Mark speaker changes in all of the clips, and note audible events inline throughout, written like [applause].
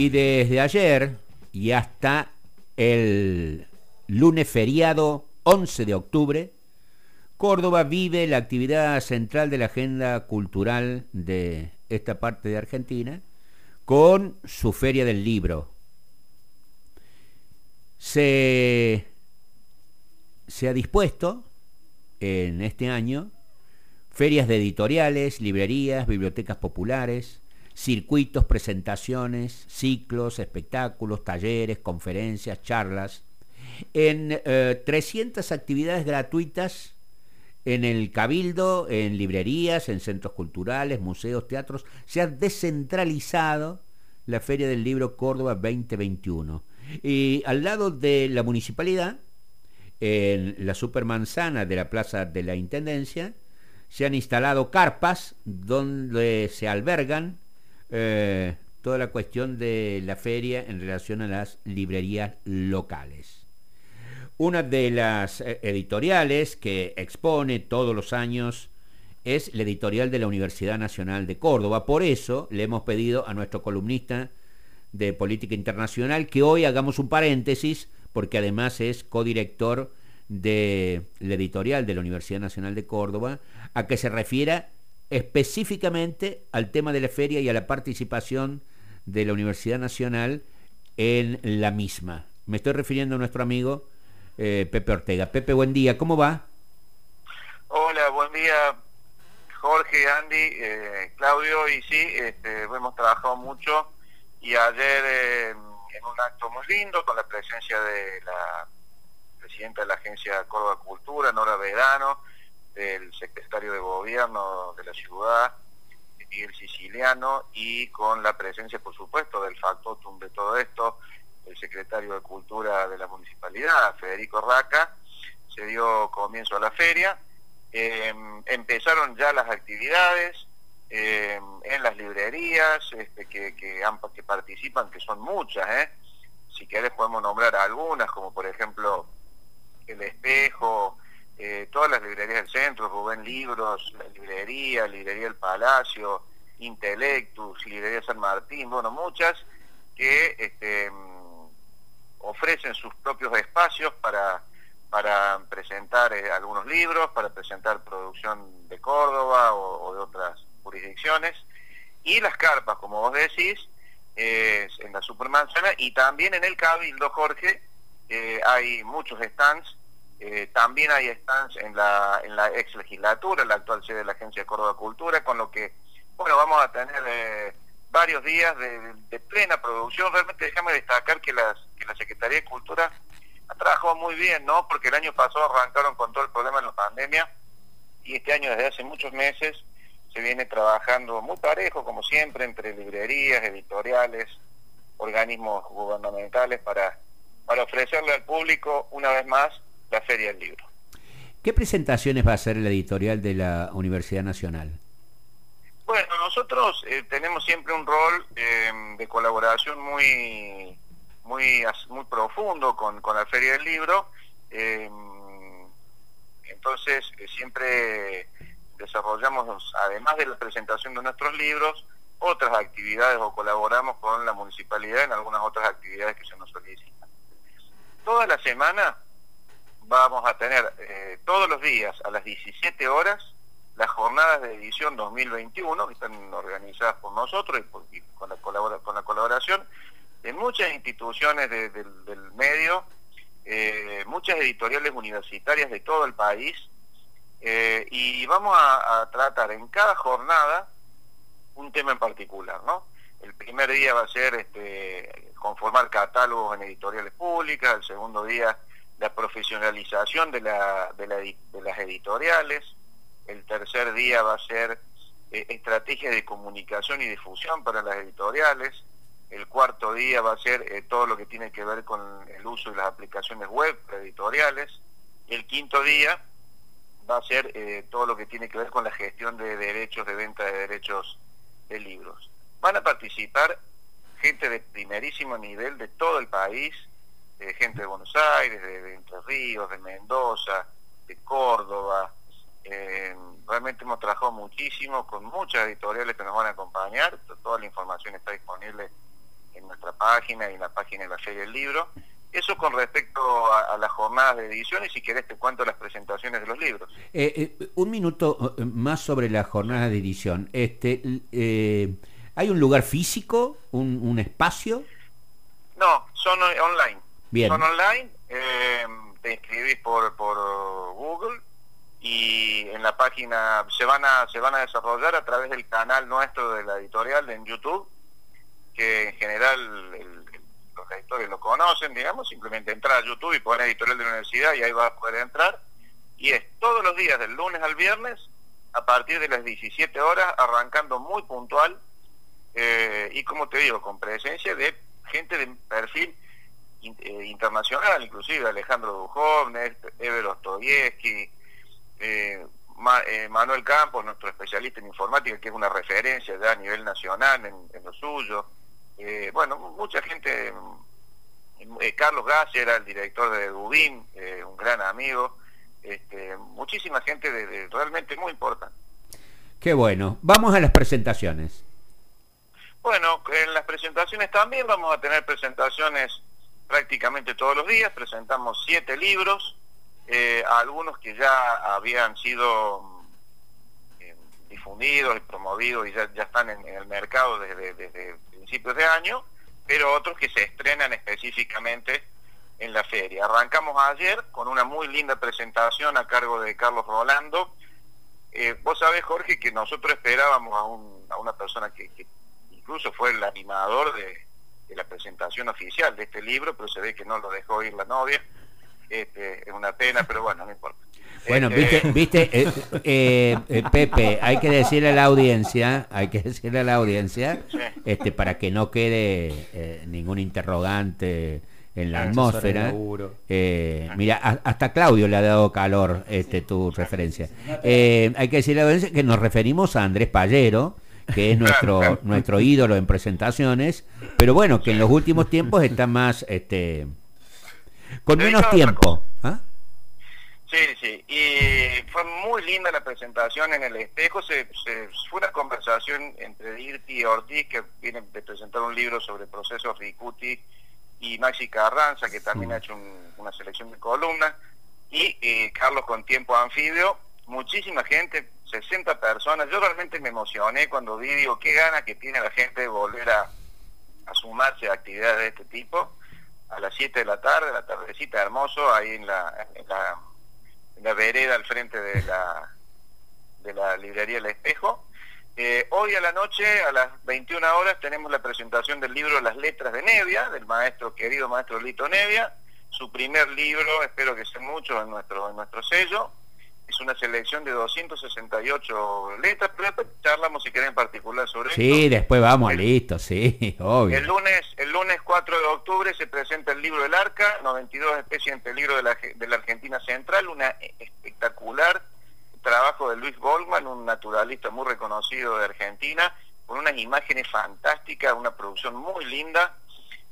Speaker 1: Y desde ayer y hasta el lunes feriado 11 de octubre, Córdoba vive la actividad central de la agenda cultural de esta parte de Argentina con su Feria del Libro. Se, se ha dispuesto en este año ferias de editoriales, librerías, bibliotecas populares, circuitos, presentaciones, ciclos, espectáculos, talleres, conferencias, charlas, en 300 eh, actividades gratuitas en el Cabildo, en librerías, en centros culturales, museos, teatros. Se ha descentralizado la Feria del Libro Córdoba 2021. Y al lado de la municipalidad, en la supermanzana de la Plaza de la Intendencia, se han instalado carpas donde se albergan eh, toda la cuestión de la feria en relación a las librerías locales. Una de las eh, editoriales que expone todos los años es la editorial de la Universidad Nacional de Córdoba. Por eso le hemos pedido a nuestro columnista de política internacional que hoy hagamos un paréntesis, porque además es codirector de la editorial de la Universidad Nacional de Córdoba, a que se refiera específicamente al tema de la feria y a la participación de la Universidad Nacional en la misma. Me estoy refiriendo a nuestro amigo eh, Pepe Ortega. Pepe, buen día, ¿cómo va?
Speaker 2: Hola, buen día Jorge, Andy, eh, Claudio, y sí, este, hemos trabajado mucho y ayer eh, en un acto muy lindo con la presencia de la presidenta de la Agencia Córdoba Cultura, Nora Verano, del secretario de Gobierno de la ciudad, Miguel Siciliano, y con la presencia, por supuesto, del factotum de todo esto, el secretario de Cultura de la Municipalidad, Federico Raca, se dio comienzo a la feria. Eh, empezaron ya las actividades eh, en las librerías este, que, que, que participan, que son muchas. ¿eh? Si querés podemos nombrar algunas, como por ejemplo El Espejo, eh, todas las librerías del centro, Rubén Libros, librería, librería El Palacio, Intelectus, librería San Martín, bueno, muchas que este, ofrecen sus propios espacios para, para presentar eh, algunos libros, para presentar producción de Córdoba o, de otras jurisdicciones, y las carpas, como vos decís, en la Supermanzana, y también en el Cabildo, Jorge, hay muchos stands eh, también hay stands en la, en la ex legislatura, la actual sede de la Agencia de Córdoba Cultura, con lo que, bueno, vamos a tener eh, varios días de, plena producción. Realmente déjame destacar que, las, que la Secretaría de Cultura ha trabajado muy bien, ¿no? Porque el año pasado arrancaron con todo el problema de la pandemia y este año, desde hace muchos meses, se viene trabajando muy parejo, como siempre, entre librerías, editoriales, organismos gubernamentales para, para ofrecerle al público, una vez más, la Feria del Libro.
Speaker 1: ¿Qué presentaciones va a hacer la editorial de la Universidad Nacional?
Speaker 2: Bueno, nosotros eh, tenemos siempre un rol em, de colaboración muy, muy, muy profundo con, la Feria del Libro. Em, entonces, eh, siempre desarrollamos, además de la presentación de nuestros libros, otras actividades o colaboramos con la municipalidad en algunas otras actividades que se nos solicitan. Toda la semana vamos a tener eh, todos los días a las 17 horas las jornadas de edición 2021 que están organizadas por nosotros y, con, la con la colaboración de muchas instituciones del medio, eh, muchas editoriales universitarias de todo el país eh, y vamos a, tratar en cada jornada un tema en particular, ¿no? El primer día va a ser este, conformar catálogos en editoriales públicas, el segundo día la profesionalización de, la, de, las editoriales, el tercer día va a ser eh, estrategia de comunicación y difusión para las editoriales, el cuarto día va a ser eh, todo lo que tiene que ver con el uso de las aplicaciones web editoriales, el quinto día va a ser eh, todo lo que tiene que ver con la gestión de derechos, de venta de derechos de libros. Van a participar gente de primerísimo nivel de todo el país, gente de Buenos Aires, de, Entre Ríos, de Mendoza, de Córdoba. Eh, realmente hemos trabajado muchísimo con muchas editoriales que nos van a acompañar. Toda la información está disponible en nuestra página y en la página de la Feria del Libro. Eso con respecto a, las jornadas de edición y si querés te cuento las presentaciones de los libros.
Speaker 1: Eh, eh, un minuto eh, más sobre las jornadas de edición. Este, ¿Hay un lugar físico, un, espacio?
Speaker 2: No, son online. Son online, te inscribís por, por Google y en la página se van a se van a desarrollar a través del canal nuestro de la editorial en YouTube que en general los editores lo conocen digamos simplemente entrar a YouTube y poner editorial de la universidad y ahí va a poder entrar. Y es todos los días del lunes al viernes a partir de las 17 horas arrancando muy puntual eh, y como te digo con presencia de gente de perfil eh, internacional inclusive Alejandro Duhovne, Ever Ostoyevsky eh, eh, Manuel Campos, nuestro especialista en informática, que es una referencia ya a nivel nacional en, lo suyo. Eh, bueno, mucha gente, Carlos Gas era el director de Dubín, un gran amigo, este, muchísima gente de, realmente muy importante.
Speaker 1: Qué bueno. Vamos a las presentaciones.
Speaker 2: Bueno, en las presentaciones también vamos a tener presentaciones prácticamente todos los días. Presentamos siete libros eh, algunos que ya habían sido eh, difundidos y promovidos y ya, están en, el mercado desde, principios de año, pero otros que se estrenan específicamente en la feria. Arrancamos ayer con una muy linda presentación a cargo de Carlos Rolando. Eh, vos sabés, Jorge, que nosotros esperábamos a, una persona que, incluso fue el animador de, de la presentación oficial de este libro, pero se ve que no lo dejó ir la novia este, es una pena, pero bueno, no importa.
Speaker 1: Bueno, este, viste, viste eh, eh, eh, Pepe, hay que decirle a la audiencia, hay que decirle a la audiencia, este, para que no quede ningún interrogante en la atmósfera. mira, hasta Claudio le ha dado calor este tu referencia. hay que decirle a la audiencia que nos referimos a Andrés Pallero, que es [laughs] nuestro nuestro ídolo en presentaciones, pero bueno, que en los últimos tiempos está más este con menos tiempo. ¿ah?
Speaker 2: Sí, sí, y fue muy linda la presentación en el espejo, se, fue una conversación entre Dirti y Ortiz, que vienen de presentar un libro sobre procesos Ricuti, y Maxi Carranza, que también ha hecho una selección de columnas, y eh, Carlos con tiempo anfibio, muchísima gente, 60 personas, yo realmente me emocioné cuando vi, digo, qué gana que tiene la gente de volver a, a sumarse a actividades de este tipo, a las 7 de la tarde, la tardecita hermoso, ahí en la, en la, vereda al frente de la, de la librería El Espejo. Eh, hoy a la noche, a las 21 horas, tenemos la presentación del libro Las Letras de Nevia, del maestro, querido maestro Lito Nevia, su primer libro, espero que sea mucho en nuestro, en nuestro sello, es una selección de 268 letras, pero después charlamos si quieren en particular sobre
Speaker 1: sí, Sí, después vamos, listo, sí, [laughs] obvio.
Speaker 2: El lunes, el lunes 4 de octubre se presenta el libro del Arca, 92 especies en peligro de la, de la Argentina Central, una espectacular trabajo de Luis Goldman, un naturalista muy reconocido de Argentina, con unas imágenes fantásticas, una producción muy linda.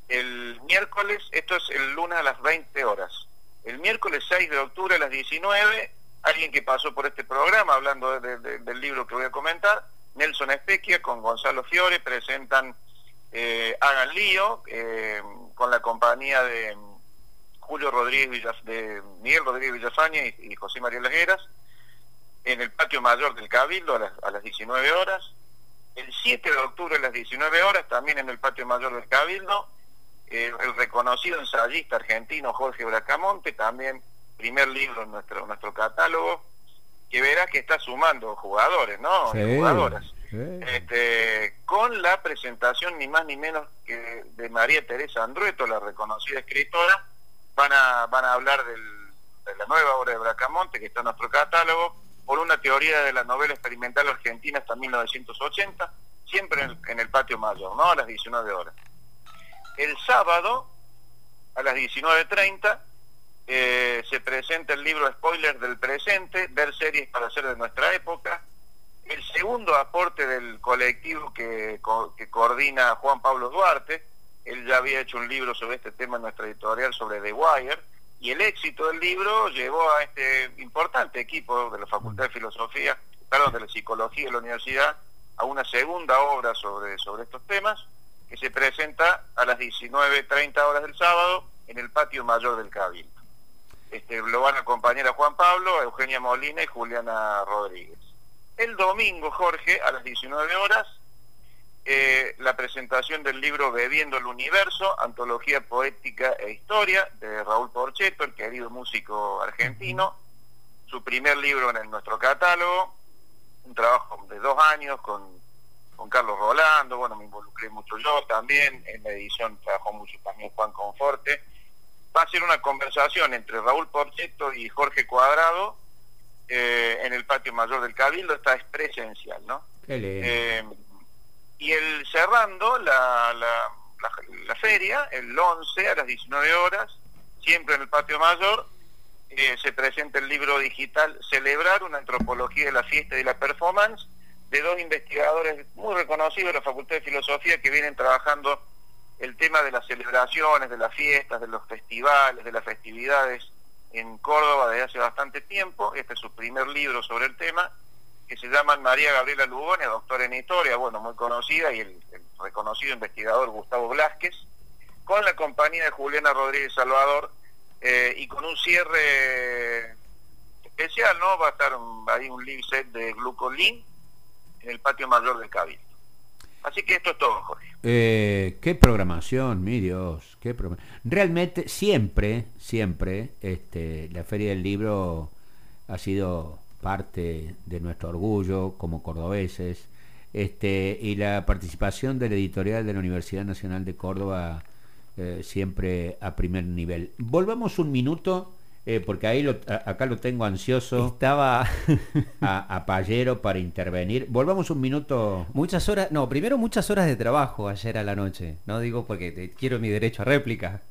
Speaker 2: El miércoles, esto es el lunes a las 20 horas. El miércoles 6 de octubre a las 19 alguien que pasó por este programa hablando del libro que voy a comentar, Nelson Espequia con Gonzalo Fiore presentan eh, Hagan Lío eh, con la compañía de Julio Rodríguez de Miguel Rodríguez Villafaña y, José María Lagueras en el patio mayor del Cabildo a las, a las 19 horas. El 7 de octubre a las 19 horas, también en el patio mayor del Cabildo, eh, el reconocido ensayista argentino Jorge Bracamonte, también primer libro en nuestro, nuestro catálogo, que verá que está sumando jugadores, ¿no? Jugadoras. Este, con la presentación ni más ni menos que de María Teresa Andrueto, la reconocida escritora, van a, van a hablar del, de la nueva obra de Bracamonte que está en nuestro catálogo, por una teoría de la novela experimental argentina hasta 1980, siempre en el, en el patio mayor, ¿no? A las 19 horas. El sábado, a las 19.30, eh, se presenta el libro Spoiler del presente, ver series para hacer de nuestra época. El segundo aporte del colectivo que, que coordina Juan Pablo Duarte, él ya había hecho un libro sobre este tema en nuestra editorial sobre The Wire, y el éxito del libro llevó a este importante equipo de la Facultad de Filosofía, perdón, de la Psicología de la Universidad, a una segunda obra sobre, sobre estos temas. que se presenta a las 19.30 horas del sábado en el patio mayor del Cabildo. Este, lo van a acompañar a Juan Pablo, a Eugenia Molina y Juliana Rodríguez. El domingo, Jorge, a las 19 horas, eh, la presentación del libro Bebiendo el Universo, Antología Poética e Historia, de Raúl Porcheto, el querido músico argentino, su primer libro en nuestro catálogo, un trabajo de dos años con, con Carlos Rolando, bueno, me involucré mucho yo también, en la edición trabajó mucho también Juan Conforte. Va a ser una conversación entre Raúl Porcheto y Jorge Cuadrado eh, en el patio mayor del Cabildo, esta es presencial, ¿no?
Speaker 1: Qué
Speaker 2: y el cerrando la, la, la, feria, el 11 a las 19 horas, siempre en el patio mayor, eh, se presenta el libro digital Celebrar una antropología de la fiesta y de la performance, de dos investigadores muy reconocidos de la Facultad de Filosofía que vienen trabajando el tema de las celebraciones, de las fiestas, de los festivales, de las festividades en Córdoba desde hace bastante tiempo. Este es su primer libro sobre el tema que se llaman María Gabriela Lugones, doctora en historia, bueno, muy conocida, y el, reconocido investigador Gustavo Blasquez, con la compañía de Juliana Rodríguez Salvador, eh, y con un cierre especial, ¿no? Va a estar ahí un live set de Glucolin en el patio mayor del Cabildo. Así que esto es todo, Jorge.
Speaker 1: Eh, qué programación, mi Dios, qué Realmente siempre, siempre, este, la Feria del Libro ha sido parte de nuestro orgullo como cordobeses, este, y la participación de la editorial de la Universidad Nacional de Córdoba eh, siempre a primer nivel. Volvamos un minuto, eh, porque ahí lo, acá lo tengo ansioso.
Speaker 3: Estaba [laughs]
Speaker 1: a, a, Payero para intervenir. Volvamos un minuto.
Speaker 3: Muchas horas, no, primero muchas horas de trabajo ayer a la noche, no digo porque quiero mi derecho a réplica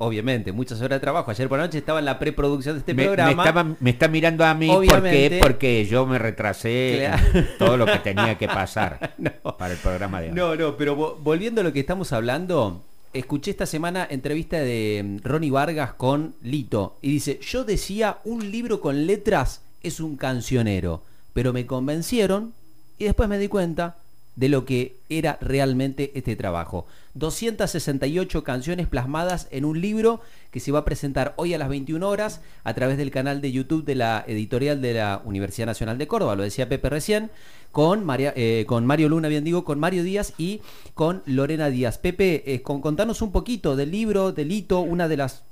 Speaker 3: obviamente, muchas horas de trabajo. Ayer por la noche estaba en la preproducción de este programa.
Speaker 1: Me, está mirando a mí porque, porque yo me retrasé [laughs] todo lo que tenía que [laughs] pasar para el programa de hoy.
Speaker 3: No, no, pero volviendo a lo que estamos hablando, escuché esta semana entrevista de mm, Ronnie Vargas con Lito y dice, yo decía, un libro con letras es un cancionero, pero me convencieron y después me di cuenta de lo que era realmente este trabajo. 268 canciones plasmadas en un libro que se va a presentar hoy a las 21 horas a través del canal de YouTube de la editorial de la Universidad Nacional de Córdoba, lo decía Pepe recién, con, María, eh, con Mario Luna, bien digo, con Mario Díaz y con Lorena Díaz. Pepe, eh, con, contanos un poquito del libro, del hito, una de las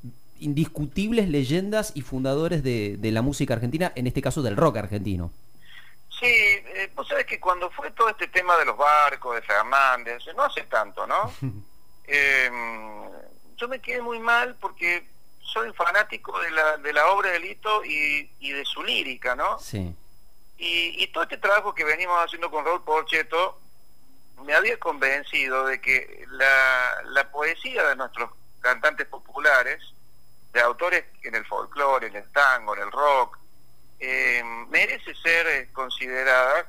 Speaker 3: indiscutibles leyendas y fundadores de, de la música argentina, en este caso del rock argentino.
Speaker 2: Sí, eh, vos sabés que cuando fue todo este tema de los barcos, de Fernández, no hace tanto, ¿no? [laughs] Em, yo me quedé muy mal porque soy fanático de la, de la obra de Lito y, y de su lírica, ¿no?
Speaker 3: Sí.
Speaker 2: Y, y todo este trabajo que venimos haciendo con Raúl Porcheto me había convencido de que la, la poesía de nuestros cantantes populares, de autores en el folclore, en el tango, en el rock, eh, merece ser eh, considerada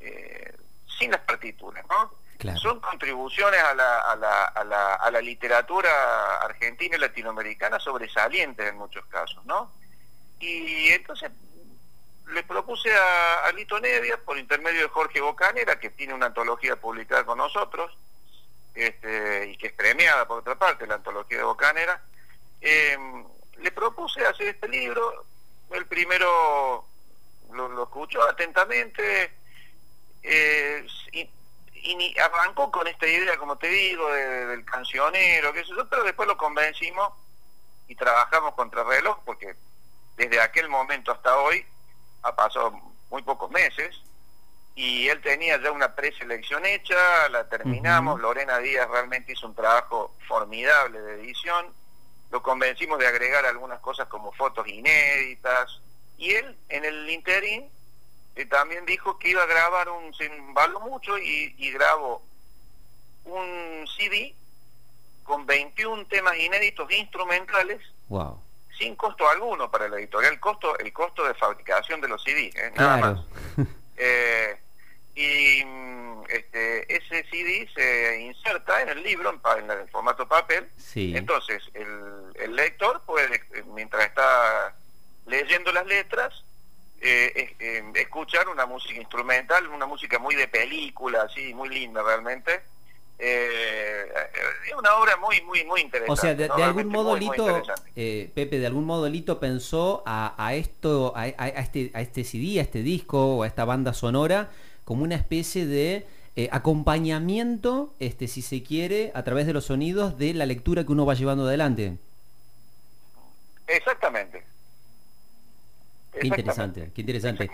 Speaker 2: eh, sin las partituras, ¿no? Son contribuciones a la, a, la, a, la, a la literatura argentina y latinoamericana sobresalientes en muchos casos, ¿no? Y entonces le propuse a, a Lito Nevia, por intermedio de Jorge Bocanera, que tiene una antología publicada con nosotros, este, y que es premiada por otra parte, la antología de Bocanera, le propuse hacer este libro el primero lo, escuchó atentamente eh, y, arrancó con esta idea, como te digo, del cancionero, sé yo, pero después lo convencimos y trabajamos contra reloj porque desde aquel momento hasta hoy ha pasado muy pocos meses y él tenía ya una preselección hecha, la terminamos, Lorena Díaz realmente hizo un trabajo formidable de edición lo convencimos de agregar algunas cosas como fotos inéditas, y él en el interín eh, también dijo que iba a grabar un, se embaló mucho y, y grabó un CD con 21 temas inéditos instrumentales,
Speaker 3: wow.
Speaker 2: sin costo alguno para la editorial, el costo, el costo de fabricación de los CD, ¿eh? nada más. [laughs] Eh, y mm, este, ese CD se inserta en el libro en, el formato papel. Entonces, el, lector puede, mientras está leyendo las letras, eh, escuchar una música instrumental, una música muy de película, así, muy linda realmente. Eh, es una obra muy, muy, muy interesante.
Speaker 3: O sea, de,
Speaker 2: ¿no?
Speaker 3: de algún modo
Speaker 2: muy, muy
Speaker 3: Lito,
Speaker 2: interesante.
Speaker 3: eh, Pepe, de algún modo Lito pensó a, a esto, a este, a este CD, a este disco o a esta banda sonora como una especie de eh, acompañamiento, este, si se quiere, a través de los sonidos de la lectura que uno va llevando adelante.
Speaker 2: Exactamente.
Speaker 3: Qué interesante, qué interesante.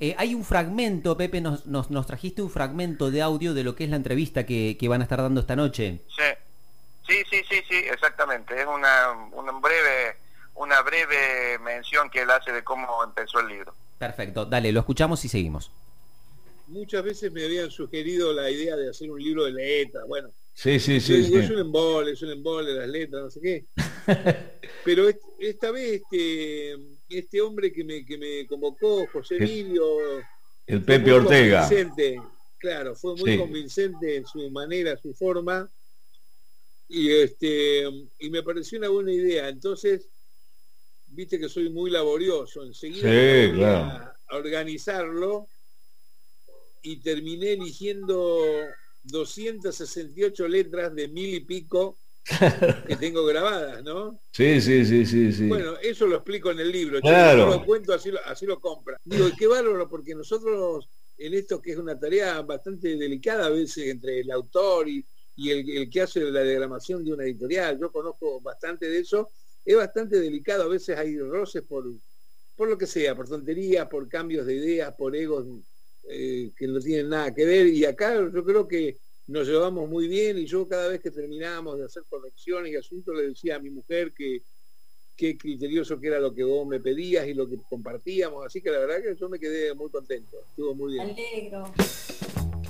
Speaker 3: Eh, hay un fragmento, Pepe, nos, nos, nos trajiste un fragmento de audio de lo que es la entrevista que, que van a estar dando esta noche.
Speaker 2: Sí, sí, sí, sí, sí, exactamente. Es una, una breve una breve mención que él hace de cómo empezó el libro.
Speaker 3: Perfecto, dale, lo escuchamos y seguimos.
Speaker 4: Muchas veces me habían sugerido la idea de hacer un libro de letras. Bueno,
Speaker 5: Sí, sí, sí.
Speaker 4: digo,
Speaker 5: sí.
Speaker 4: es un embole, es un embole las letras, no sé qué. [laughs] Pero est- esta vez este, este hombre que me, que me convocó, José Emilio,
Speaker 5: El Pepe Ortega.
Speaker 4: convincente, claro, fue muy
Speaker 5: Sí.
Speaker 4: convincente en su manera, su forma, y este y me pareció una buena idea. Entonces, viste que soy muy laborioso, enseguida
Speaker 5: Sí, claro.
Speaker 4: a organizarlo y terminé eligiendo 268 letras de mil y pico que tengo grabadas, ¿no?
Speaker 5: Sí, sí, sí, sí, sí.
Speaker 4: Bueno, eso lo explico en el libro.
Speaker 5: Claro.
Speaker 4: Yo lo cuento, así lo, así lo compra. Digo, y qué bárbaro, porque nosotros en esto que es una tarea bastante delicada a veces entre el autor y, y el, el que hace la diagramación de una editorial, yo conozco bastante de eso, es bastante delicado, a veces hay roces por, por lo que sea, por tonterías, por cambios de ideas, por egos eh, que no tienen nada que ver, y acá yo creo que nos llevamos muy bien y yo cada vez que terminábamos de hacer correcciones y asuntos le decía a mi mujer que qué criterioso que era lo que vos me pedías y lo que compartíamos, así que la verdad que yo me quedé muy contento, estuvo muy bien.
Speaker 6: Alegro.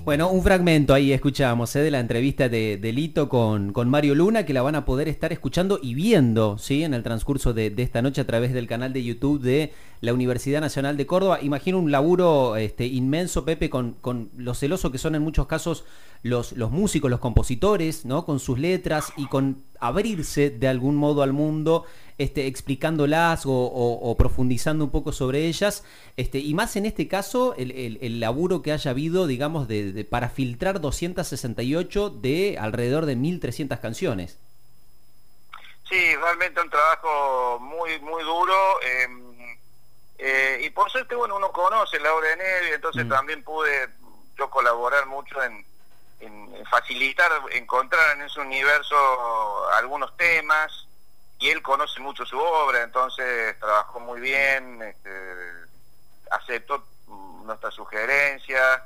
Speaker 3: Bueno, un fragmento ahí escuchábamos ¿eh? de la entrevista de, de Lito con, con Mario Luna, que la van a poder estar escuchando y viendo ¿sí? en el transcurso de, de esta noche a través del canal de YouTube de la Universidad Nacional de Córdoba. Imagino un laburo este, inmenso, Pepe, con, con lo celoso que son en muchos casos los, los músicos, los compositores, ¿no? con sus letras y con abrirse de algún modo al mundo, este, explicándolas o, o- o profundizando un poco sobre ellas, este, y más en este caso el, el- el laburo que haya habido, digamos, de, de- para filtrar 268 de alrededor de 1.300 canciones.
Speaker 2: Sí, realmente un trabajo muy, muy duro. eh, eh, y por suerte, bueno, uno conoce la obra de Nevi, entonces
Speaker 3: Mm.
Speaker 2: también pude yo colaborar mucho en, en- facilitar, encontrar en ese universo algunos temas. Y él conoce mucho su obra, entonces trabajó muy bien, este, aceptó nuestras sugerencias,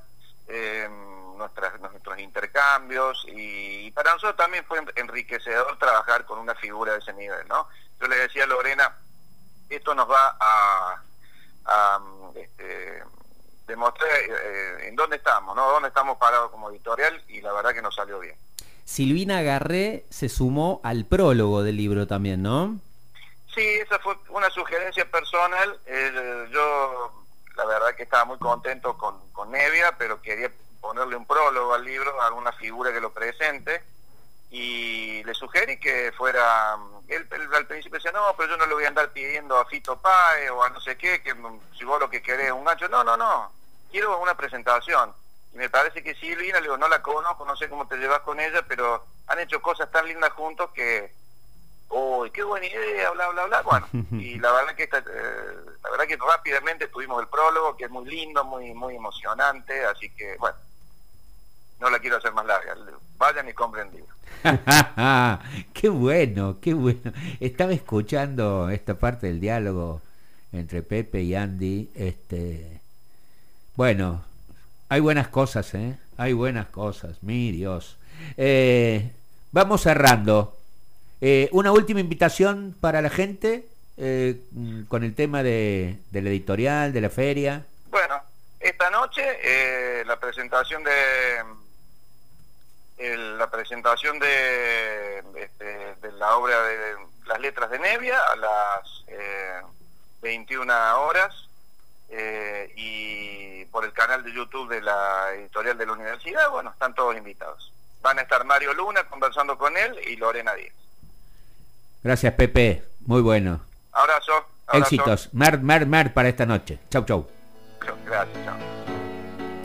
Speaker 2: eh, nuestras, nuestros intercambios y, para nosotros también fue enriquecedor trabajar con una figura de ese nivel, ¿no? Yo le decía a Lorena, esto nos va a, a, este, demostrar eh, en dónde estamos, ¿no? Dónde estamos parados como editorial y la verdad que nos salió bien.
Speaker 3: Silvina Garré se sumó al prólogo del libro también, ¿no?
Speaker 2: Sí, esa fue una sugerencia personal. Eh, yo, la verdad que estaba muy contento con, con Nevia, pero quería ponerle un prólogo al libro, alguna figura que lo presente. Y le sugerí que fuera. Él, él al principio decía, no, pero yo no le voy a andar pidiendo a Fito Pae o a no sé qué, que si vos lo que querés es un gancho. No, no, no. Quiero una presentación. Y me parece que Silvina, le digo, no la conozco, no sé cómo te llevas con ella, pero han hecho cosas tan lindas juntos que uy, qué buena idea, bla, bla, bla. Bueno, [laughs] y la verdad que esta, eh, la verdad que rápidamente tuvimos el prólogo, que es muy lindo, muy, muy emocionante, así que, bueno, no la quiero hacer más larga. Vayan y compren el libro. [laughs]
Speaker 1: qué bueno, qué bueno. Estaba escuchando esta parte del diálogo entre Pepe y Andy. Este, bueno, hay buenas cosas, ¿eh? Hay buenas cosas, mi Dios. Eh, vamos cerrando. Eh, una última invitación para la gente eh, con el tema de, de la editorial, de la feria.
Speaker 2: Bueno, esta noche eh, la presentación de el- la presentación de, este, de la obra de las letras de Nevia a las eh, 21 horas eh, y por el canal de YouTube de la editorial de la universidad, bueno, están todos invitados. Van a estar Mario Luna conversando con él y Lorena Díaz.
Speaker 1: Gracias, Pepe. Muy bueno.
Speaker 2: Abrazo. abrazo.
Speaker 1: Éxitos. Mar, mar, mar para esta noche. Chau, chau.
Speaker 2: Gracias, chao.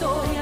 Speaker 6: verdadera